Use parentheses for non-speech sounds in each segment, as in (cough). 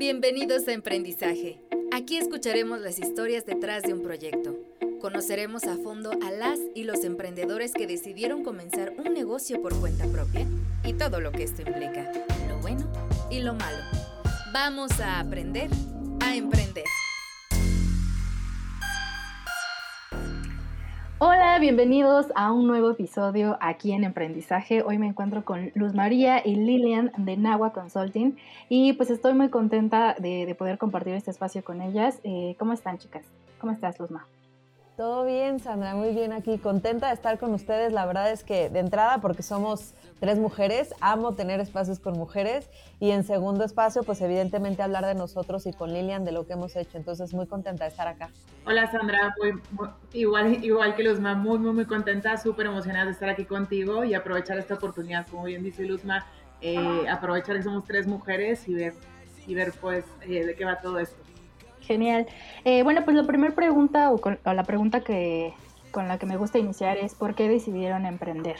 Bienvenidos a Emprendizaje. Aquí escucharemos las historias detrás de un proyecto. Conoceremos a fondo a las y los emprendedores que decidieron comenzar un negocio por cuenta propia y todo lo que esto implica, lo bueno y lo malo. Vamos a aprender a emprender. Bienvenidos a un nuevo episodio aquí en Emprendizaje. Hoy me encuentro con Luz María y Lilian de Nagua Consulting y pues estoy muy contenta de, poder compartir este espacio con ellas. Eh, ¿Cómo están chicas? ¿Cómo estás Luzma? Todo bien, Sandra, muy bien aquí. Contenta de estar con ustedes. La verdad es que de entrada, porque somos tres mujeres, amo tener espacios con mujeres. Y en segundo espacio, pues evidentemente hablar de nosotros y con Lilian de lo que hemos hecho. Entonces, muy contenta de estar acá. Hola, Sandra. igual, igual que Luzma, muy, muy, muy contenta, súper emocionada de estar aquí contigo y aprovechar esta oportunidad, como bien dice Luzma, eh, aprovechar que somos tres mujeres y ver, y ver pues, eh, de qué va todo esto. Genial. Eh, bueno, pues la primera pregunta o, la pregunta que con la que me gusta iniciar es ¿por qué decidieron emprender?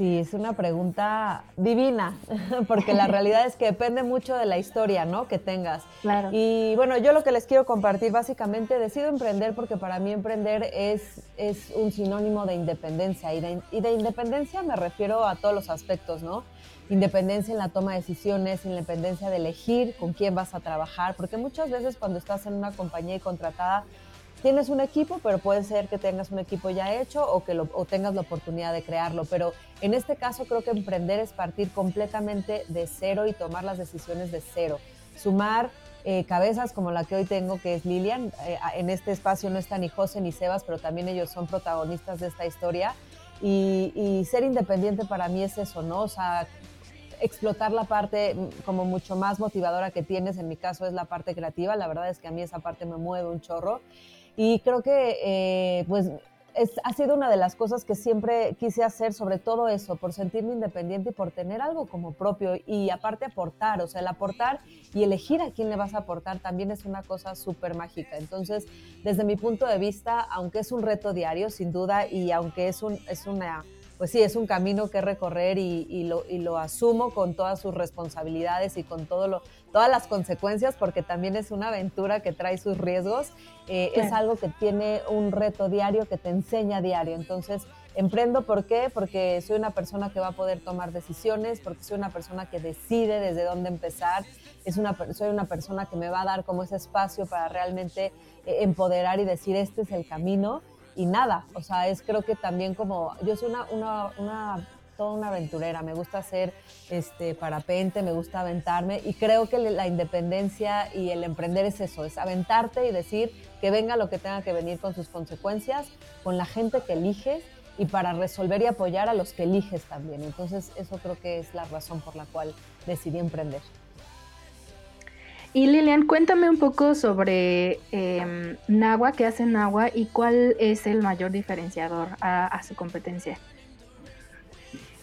Sí, es una pregunta divina, (laughs) porque la realidad es que depende mucho de la historia, ¿no? Que tengas. Claro. Y bueno, yo lo que les quiero compartir, básicamente, decido emprender porque para mí emprender es, es un sinónimo de independencia. Y de, y de independencia me refiero a todos los aspectos, ¿no? independencia en la toma de decisiones, independencia de elegir con quién vas a trabajar, porque muchas veces cuando estás en una compañía y contratada, tienes un equipo, pero puede ser que tengas un equipo ya hecho o que lo, o tengas la oportunidad de crearlo. Pero en este caso creo que emprender es partir completamente de cero y tomar las decisiones de cero. Sumar eh, cabezas como la que hoy tengo, que es Lilian. Eh, en este espacio no está ni José ni Sebas, pero también ellos son protagonistas de esta historia. Y, y, ser independiente para mí es eso, ¿no? O sea, explotar la parte como mucho más motivadora que tienes, en mi caso es la parte creativa, la verdad es que a mí esa parte me mueve un chorro y creo que eh, pues es, ha sido una de las cosas que siempre quise hacer, sobre todo eso, por sentirme independiente y por tener algo como propio y aparte aportar, o sea, el aportar y elegir a quién le vas a aportar también es una cosa súper mágica. Entonces, desde mi punto de vista, aunque es un reto diario, sin duda, y aunque es, un, es una pues sí, es un camino que recorrer y, lo, asumo con todas sus responsabilidades y con todo lo, todas las consecuencias, porque también es una aventura que trae sus riesgos. Eh, es algo que tiene un reto diario, que te enseña diario. Entonces, emprendo, ¿por qué? Porque soy una persona que va a poder tomar decisiones, porque soy una persona que decide desde dónde empezar, es una, soy una persona que me va a dar como ese espacio para realmente eh, empoderar y decir, este es el camino y nada, o sea, es creo que también como, yo soy una, una, una toda una aventurera, me gusta hacer este, parapente, me gusta aventarme y creo que la independencia y el emprender es eso, es aventarte y decir que venga lo que tenga que venir con sus consecuencias, con la gente que eliges y para resolver y apoyar a los que eliges también. Entonces eso creo que es la razón por la cual decidí emprender. Y Lilian, cuéntame un poco sobre eh, Nagua, qué hace Nagua y cuál es el mayor diferenciador a, su competencia.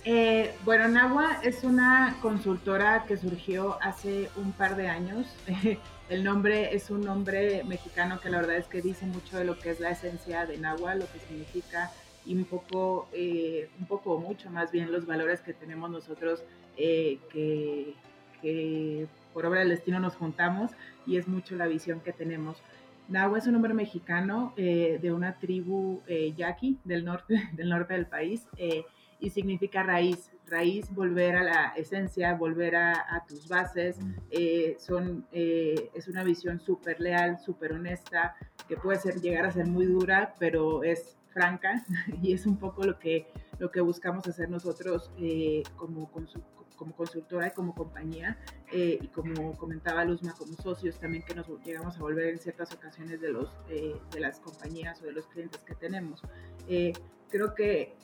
Eh, bueno, Nagua es una consultora que surgió hace un par de años. (laughs) el nombre es un nombre mexicano que la verdad es que dice mucho de lo que es la esencia de Nagua, lo que significa y un poco, eh, un poco mucho más bien los valores que tenemos nosotros eh, que, que por obra del destino nos juntamos y es mucho la visión que tenemos. Nahua es un hombre mexicano eh, de una tribu eh, yaqui del norte, (laughs) del norte del país eh, y significa raíz. Raíz, volver a la esencia, volver a, tus bases. son, es una visión súper leal, súper honesta, que puede ser, llegar a ser muy dura, pero es franca (laughs) y es un poco lo que, lo que buscamos hacer nosotros como, como consultora y como compañía, eh, y como comentaba Luzma, como socios también que nos llegamos a volver en ciertas ocasiones de, los, eh, de las compañías o de los clientes que tenemos. Eh, creo que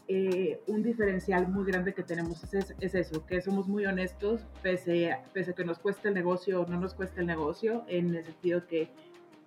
un diferencial muy grande que tenemos es, es, eso, que somos muy honestos, pese pese a que nos cueste el negocio o no nos cueste el negocio, en el sentido que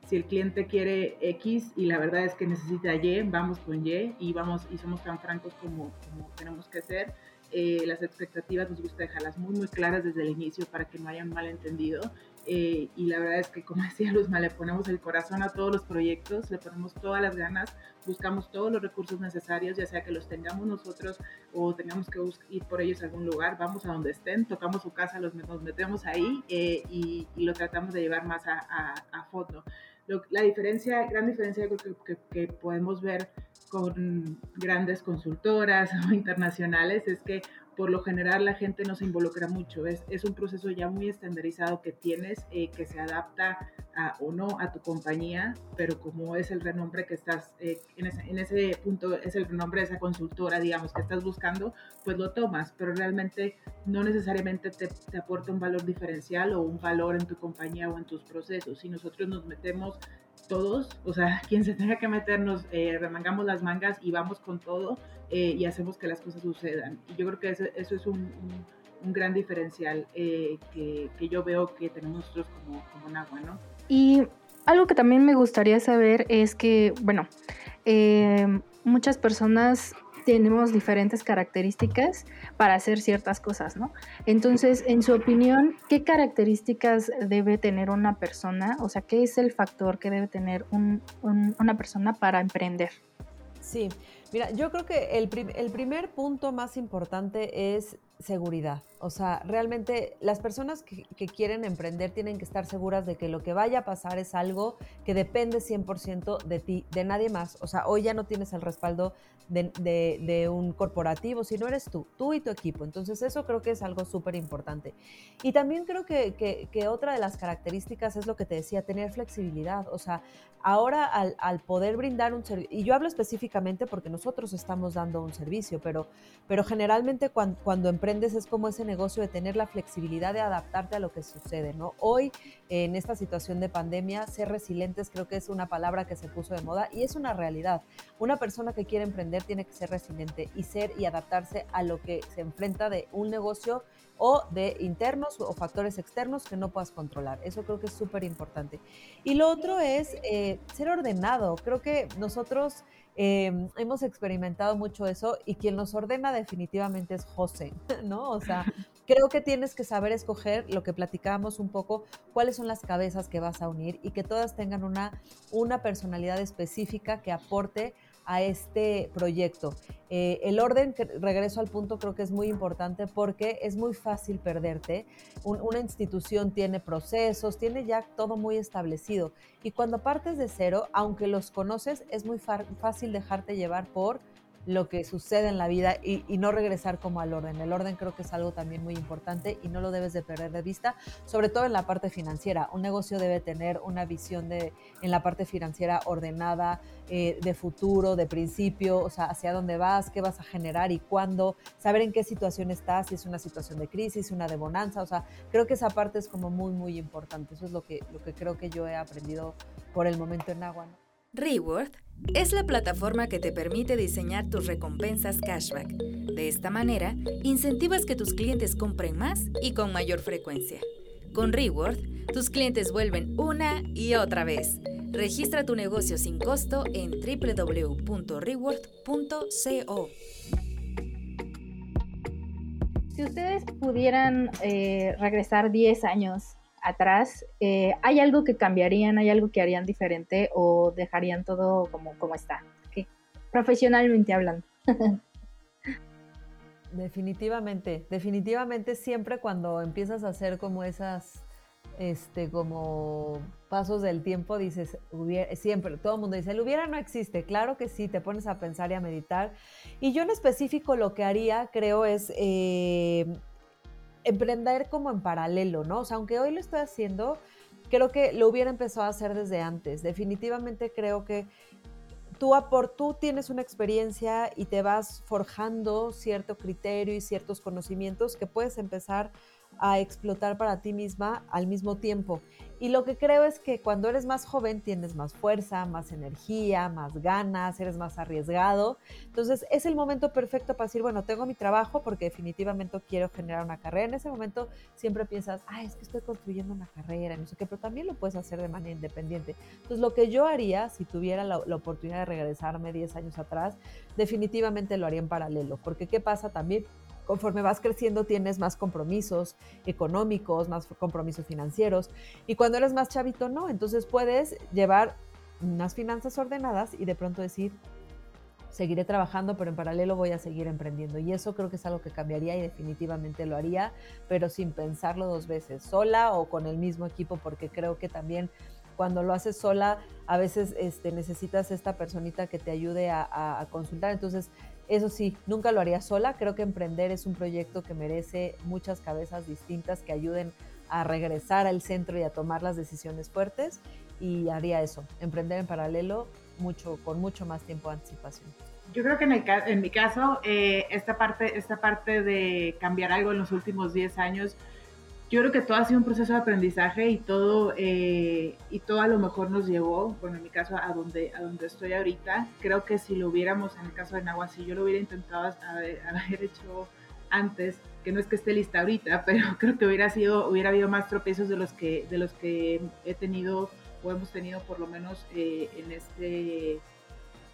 si el cliente quiere X y la verdad es que necesita Y, vamos con Y y, vamos, y somos tan francos como, como tenemos que ser eh, las expectativas nos gusta dejarlas muy, muy claras desde el inicio para que no haya un malentendido. Eh, y la verdad es que, como (laughs) decía Luzma, le ponemos el corazón a todos los proyectos, le ponemos todas las ganas, buscamos todos los recursos necesarios, ya sea que los tengamos nosotros o tengamos que ir por ellos a algún lugar, vamos a donde estén, tocamos su casa, los, nos metemos ahí eh, y, lo tratamos de llevar más a, a, fondo. la diferencia, gran diferencia que, que podemos ver con grandes consultoras (laughs) o internacionales es que por lo general la gente no se involucra mucho. Es, es un proceso ya muy estandarizado que tienes, eh, que se adapta a, o no a tu compañía, pero como es el renombre que estás, eh, en, ese, en, ese, punto es el renombre de esa consultora, digamos, que estás buscando, pues lo tomas, pero realmente no necesariamente te, te aporta un valor diferencial o un valor en tu compañía o en tus procesos. Si nosotros nos metemos todos, o sea, (laughs) quien se tenga que meternos, eh, remangamos las mangas y vamos con todo eh, y hacemos que las cosas sucedan. Y yo creo que eso, es un, gran diferencial eh, que, yo veo que tenemos nosotros como, como Nagua, ¿no? Y algo que también me gustaría saber es que, bueno, muchas personas tenemos diferentes características para hacer ciertas cosas, ¿no? Entonces, en su opinión, ¿qué características debe tener una persona? O sea, ¿qué es el factor que debe tener una persona para emprender? Sí, mira, yo creo que el, el primer punto más importante es seguridad. O sea, realmente las personas que, quieren emprender tienen que estar seguras de que lo que vaya a pasar es algo que depende 100% de ti, de nadie más. O sea, hoy ya no tienes el respaldo de, un corporativo, sino eres tú, tú y tu equipo. Entonces eso creo que es algo súper importante. Y también creo que, que, otra de las características es lo que te decía, tener flexibilidad. O sea, ahora al, al poder brindar un servicio, y yo hablo específicamente porque nosotros estamos dando un servicio, pero, pero generalmente cuando, cuando emprendes es como ese negocio de tener la flexibilidad de adaptarte a lo que sucede, ¿no? Hoy, en esta situación de pandemia, ser resilientes creo que es una palabra que se puso de moda y es una realidad. Una persona que quiere emprender tiene que ser resiliente y ser y adaptarse a lo que se enfrenta de un negocio o de internos o factores externos que no puedas controlar. Eso creo que es súper importante. Y lo otro es eh, ser ordenado. Creo que nosotros Em, hemos experimentado mucho eso y quien nos ordena definitivamente es José, (laughs) ¿no? O sea, creo que tienes que saber escoger lo que platicábamos un poco, cuáles son las cabezas que vas a unir y que todas tengan una, una personalidad específica que aporte a este proyecto. Eh, el orden, regreso al punto, creo que es muy importante porque es muy fácil perderte. una institución tiene procesos, tiene ya todo muy establecido. Y cuando partes de cero, aunque los conoces, es muy fácil dejarte llevar por lo que sucede en la vida y, no regresar como al orden. El orden creo que es algo también muy importante y no lo debes de perder de vista, sobre todo en la parte financiera. Un negocio debe tener una visión de, en la parte financiera ordenada, eh, de futuro, de principio, o sea, hacia dónde vas, qué vas a generar y cuándo, saber en qué situación estás, si es una situación de crisis, una de bonanza, o sea, creo que esa parte es como muy, muy importante. Eso es lo que, lo que creo que yo he aprendido por el momento en agua. Reward es la plataforma que te permite diseñar tus recompensas cashback. De esta manera, incentivas que tus clientes compren más y con mayor frecuencia. Con Reward, tus clientes vuelven una y otra vez. Registra tu negocio sin costo en www.reward.co. Si ustedes pudieran eh, regresar 10 años atrás, eh, ¿hay algo que cambiarían, hay algo que harían diferente o dejarían todo como, como está? Profesionalmente hablando. (laughs) definitivamente, definitivamente siempre cuando empiezas a hacer como esas, este, como pasos del tiempo, dices, siempre, todo el mundo dice, el hubiera no existe, claro que sí, te pones a pensar y a meditar. Y yo en específico lo que haría, creo, es... Eh, emprender como en paralelo, ¿no? O sea, aunque hoy lo estoy haciendo, creo que lo hubiera empezado a hacer desde antes. Definitivamente creo que tú, por, tú tienes una experiencia y te vas forjando cierto criterio y ciertos conocimientos que puedes empezar a explotar para ti misma al mismo tiempo. Y lo que creo es que cuando eres más joven tienes más fuerza, más energía, más ganas, eres más arriesgado. Entonces es el momento perfecto para decir, bueno, tengo mi trabajo porque definitivamente quiero generar una carrera. En ese momento siempre piensas, ah, es que estoy construyendo una carrera, no sé qué, pero también lo puedes hacer de manera independiente. Entonces lo que yo haría si tuviera la, la oportunidad de regresarme 10 años atrás, definitivamente lo haría en paralelo. Porque ¿qué pasa también? Conforme vas creciendo tienes más compromisos económicos, más compromisos financieros y cuando eres más chavito no, entonces puedes llevar unas finanzas ordenadas y de pronto decir, seguiré trabajando, pero en paralelo voy a seguir emprendiendo. Y eso creo que es algo que cambiaría y definitivamente lo haría, pero sin pensarlo dos veces, sola o con el mismo equipo, porque creo que también cuando lo haces sola, a veces este, necesitas esta personita que te ayude a, a, consultar. Entonces, eso sí, nunca lo haría sola. Creo que emprender es un proyecto que merece muchas cabezas distintas que ayuden a regresar al centro y a tomar las decisiones fuertes. Y haría eso, emprender en paralelo mucho, con mucho más tiempo de anticipación. Yo creo que en, el, en mi caso, eh, esta, parte, esta parte de cambiar algo en los últimos 10 años, yo creo que todo ha sido un proceso de aprendizaje y todo, eh, y todo a lo mejor nos llevó, bueno, en mi caso, a donde, a donde estoy ahorita. Creo que si lo hubiéramos, en el caso de Nahua, si yo lo hubiera intentado haber, hecho antes, que no es que esté lista ahorita, (laughs) pero creo que hubiera sido, hubiera habido más tropiezos de los que, de los que he tenido o hemos tenido por lo menos eh, en este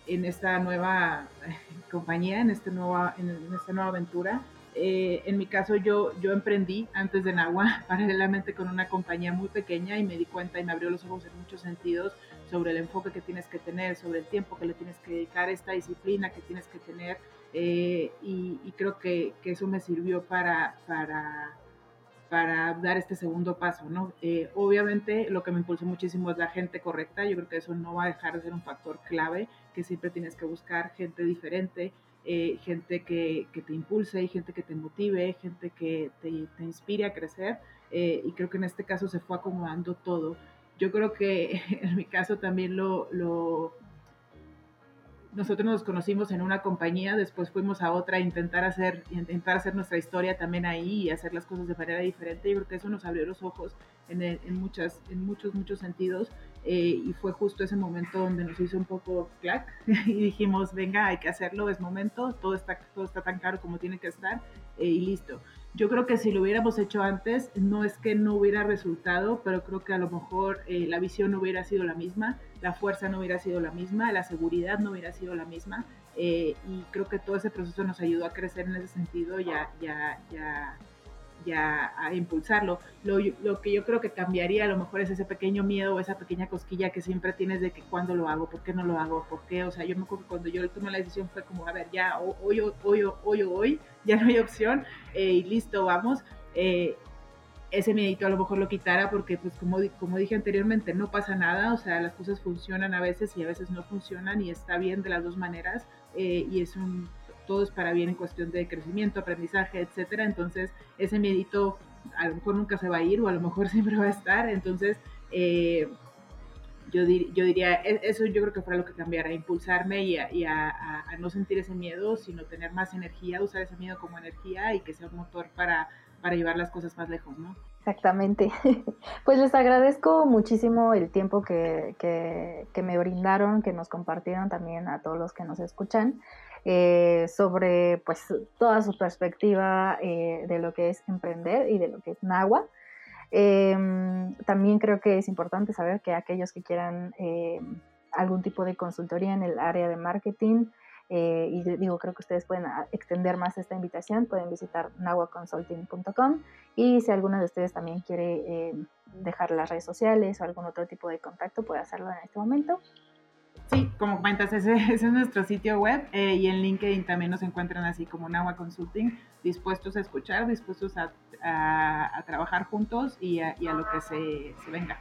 en esta nueva (laughs) compañía, en, este nueva, en, esta nueva aventura. Eh, en mi caso, yo, emprendí antes de Nahua, (laughs) paralelamente con una compañía muy pequeña y me di cuenta y me abrió los ojos en muchos sentidos sobre el enfoque que tienes que tener, sobre el tiempo que le tienes que dedicar, esta disciplina que tienes que tener. y, y, creo que, eso me sirvió para dar este segundo paso, ¿no? Eh, obviamente lo que me impulsó muchísimo es la gente correcta, yo creo que eso no va a dejar de ser un factor clave, que siempre tienes que buscar gente diferente, eh, gente que, que, te impulse gente que te motive, gente que te, te inspire a crecer, eh, y creo que en este caso se fue acomodando todo. Yo creo que (laughs) en mi caso también lo, lo nosotros nos conocimos en una compañía, después fuimos a otra a intentar hacer, intentar hacer nuestra historia también ahí y hacer las cosas de manera diferente. Yo creo que eso nos abrió los ojos en, en muchas, en muchos, muchos sentidos. Eh, y fue justo ese momento donde nos hizo un poco clac (laughs) y dijimos, venga, hay que hacerlo, es momento, todo está, todo está tan caro como tiene que estar eh, y listo. Yo creo que si lo hubiéramos hecho antes, no es que no hubiera resultado, pero creo que a lo mejor eh, la visión no hubiera sido la misma, la fuerza no hubiera sido la misma, la seguridad no hubiera sido la misma. Eh, y creo que todo ese proceso nos ayudó a crecer en ese sentido ya, ya, ya, ya a impulsarlo. Lo, lo, que yo creo que cambiaría a lo mejor es ese pequeño miedo o esa pequeña cosquilla que siempre tienes de que cuándo lo hago, por qué no lo hago, por qué. O sea, yo me acuerdo que cuando yo tomé la decisión fue como, a ver, ya, hoy, hoy, hoy, hoy, hoy, ya no hay opción eh, y listo, vamos. Eh, ese miedito a lo mejor lo quitara porque pues como, como dije anteriormente no pasa nada, o sea las cosas funcionan a veces y a veces no funcionan y está bien de las dos maneras eh, y es un todo es para bien en cuestión de crecimiento, aprendizaje, etcétera. Entonces, ese miedito a lo mejor nunca se va a ir o a lo mejor (laughs) siempre va a estar. Entonces, eh, yo, yo, diría, e, eso yo creo que fue lo que cambiara, impulsarme y, a, no sentir ese miedo, sino tener más energía, usar ese miedo como energía y que sea un motor para, para llevar las cosas más lejos, ¿no? Exactamente. (laughs) Pues les agradezco muchísimo el tiempo que, que me brindaron, que nos compartieron también a todos los que nos escuchan. Eh, sobre pues toda su perspectiva eh, de lo que es emprender y de lo que es Nahua. Em, también creo que es importante saber que aquellos que quieran em, algún tipo de consultoría en el área de marketing, eh, y digo, creo que ustedes pueden ah, extender más esta invitación, pueden visitar nahuaconsulting.com y si alguno de ustedes también quiere dejar las redes sociales o algún otro tipo de contacto, puede hacerlo en este momento. Sí, como comentas, (laughs) ese, es nuestro sitio web eh, y en LinkedIn también nos encuentran así como Nahua Consulting, dispuestos a escuchar, dispuestos a, trabajar juntos y a, lo que se, se venga.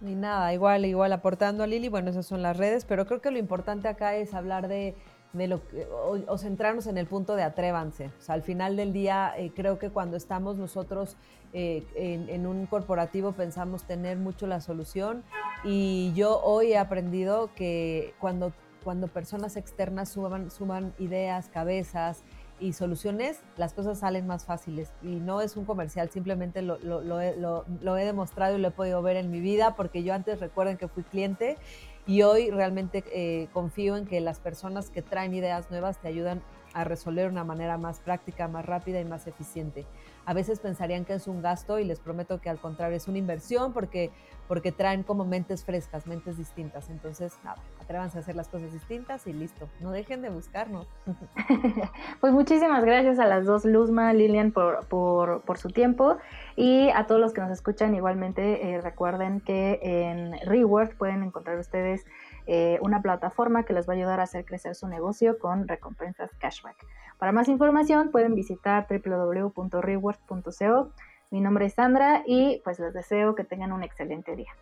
Y nada, igual, igual aportando a Lili, bueno, esas son las redes, pero creo que lo importante acá es hablar de de lo o, centrarnos en el punto de atrévanse. O sea, al final del día, eh, creo que cuando estamos nosotros eh, en, un corporativo pensamos tener mucho la solución y yo hoy he aprendido que cuando, cuando personas externas suman, suman ideas, cabezas, y soluciones, las cosas salen más fáciles. Y no es un comercial, simplemente lo, lo, lo, lo, he demostrado y lo he podido ver en mi vida, porque yo antes recuerden que fui cliente y hoy realmente eh, confío en que las personas que traen ideas nuevas te ayudan a resolver de una manera más práctica, más rápida y más eficiente. a veces pensarían que es un gasto y les prometo que al contrario es una inversión porque, porque traen como mentes frescas, mentes distintas. Entonces, nada, atrévanse a hacer las cosas distintas y listo. No dejen de buscarnos. (laughs) pues muchísimas gracias a las dos, Luzma, Lilian, por, por, por su tiempo y a todos los que nos escuchan igualmente eh, recuerden que en Reward pueden encontrar ustedes eh, una plataforma que les va a ayudar a hacer crecer su negocio con recompensas cashback. Para más información pueden visitar www.reward.co. Mi nombre es Sandra y pues les deseo que tengan un excelente día.